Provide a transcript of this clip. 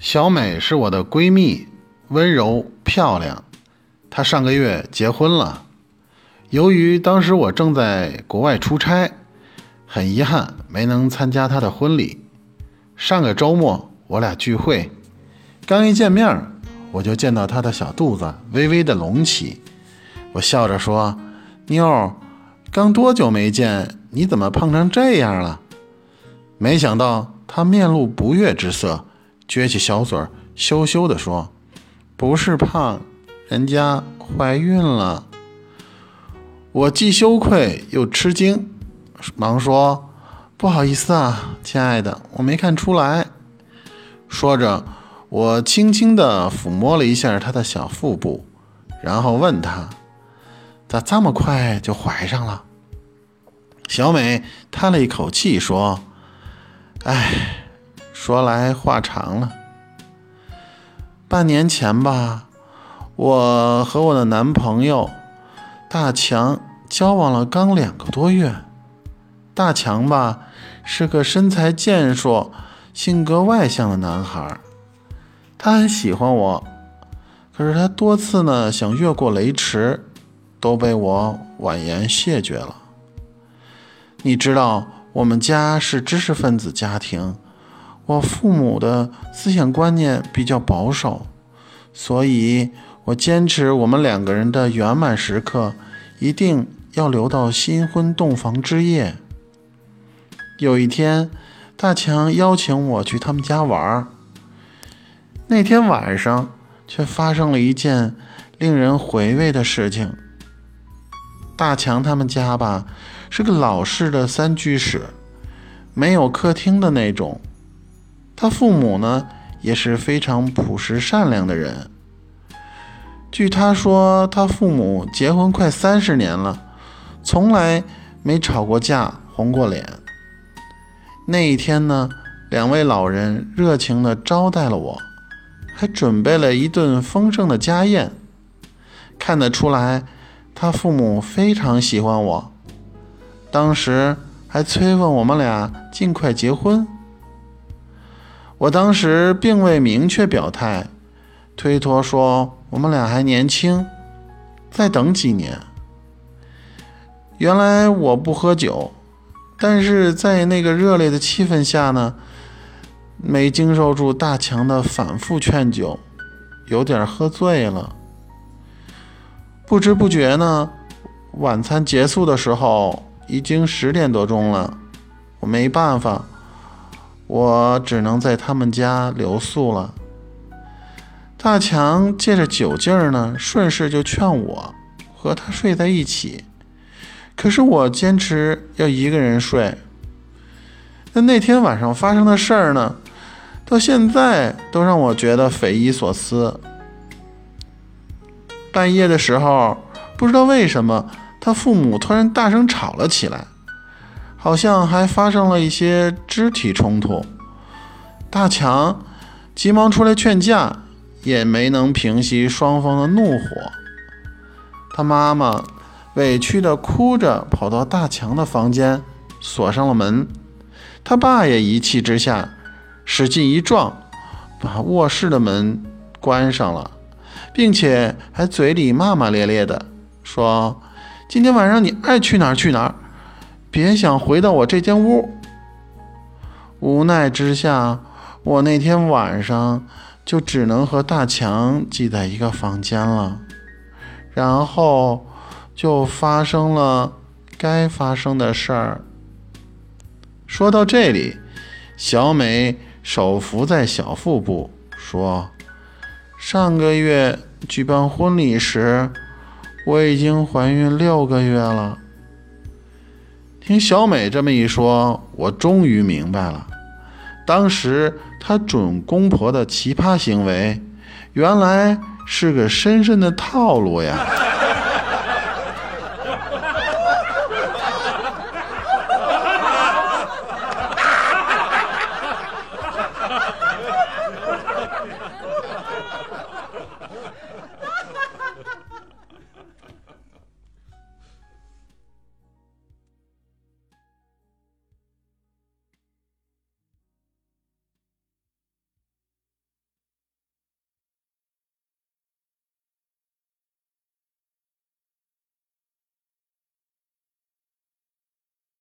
小美是我的闺蜜，温柔漂亮。她上个月结婚了。由于当时我正在国外出差，很遗憾没能参加她的婚礼。上个周末我俩聚会，刚一见面，我就见到她的小肚子微微的隆起。我笑着说：“妞，刚多久没见，你怎么胖成这样了？”没想到她面露不悦之色。撅起小嘴儿，羞羞地说：“不是胖，人家怀孕了。”我既羞愧又吃惊，忙说：“不好意思啊，亲爱的，我没看出来。”说着，我轻轻地抚摸了一下她的小腹部，然后问她：“咋这么快就怀上了？”小美叹了一口气说：“哎。”说来话长了，半年前吧，我和我的男朋友大强交往了刚两个多月。大强吧是个身材健硕、性格外向的男孩，他很喜欢我，可是他多次呢想越过雷池，都被我婉言谢绝了。你知道，我们家是知识分子家庭。我父母的思想观念比较保守，所以我坚持我们两个人的圆满时刻一定要留到新婚洞房之夜。有一天，大强邀请我去他们家玩，那天晚上却发生了一件令人回味的事情。大强他们家吧是个老式的三居室，没有客厅的那种。他父母呢也是非常朴实善良的人。据他说，他父母结婚快三十年了，从来没吵过架、红过脸。那一天呢，两位老人热情地招待了我，还准备了一顿丰盛的家宴。看得出来，他父母非常喜欢我，当时还催问我们俩尽快结婚。我当时并未明确表态，推脱说我们俩还年轻，再等几年。原来我不喝酒，但是在那个热烈的气氛下呢，没经受住大强的反复劝酒，有点喝醉了。不知不觉呢，晚餐结束的时候已经十点多钟了，我没办法。我只能在他们家留宿了。大强借着酒劲儿呢，顺势就劝我和他睡在一起。可是我坚持要一个人睡。那那天晚上发生的事儿呢，到现在都让我觉得匪夷所思。半夜的时候，不知道为什么，他父母突然大声吵了起来。好像还发生了一些肢体冲突，大强急忙出来劝架，也没能平息双方的怒火。他妈妈委屈地哭着跑到大强的房间，锁上了门。他爸也一气之下，使劲一撞，把卧室的门关上了，并且还嘴里骂骂咧咧的说：“今天晚上你爱去哪儿去哪儿。”别想回到我这间屋。无奈之下，我那天晚上就只能和大强挤在一个房间了。然后就发生了该发生的事儿。说到这里，小美手扶在小腹部说：“上个月举办婚礼时，我已经怀孕六个月了。”听小美这么一说，我终于明白了，当时她准公婆的奇葩行为，原来是个深深的套路呀。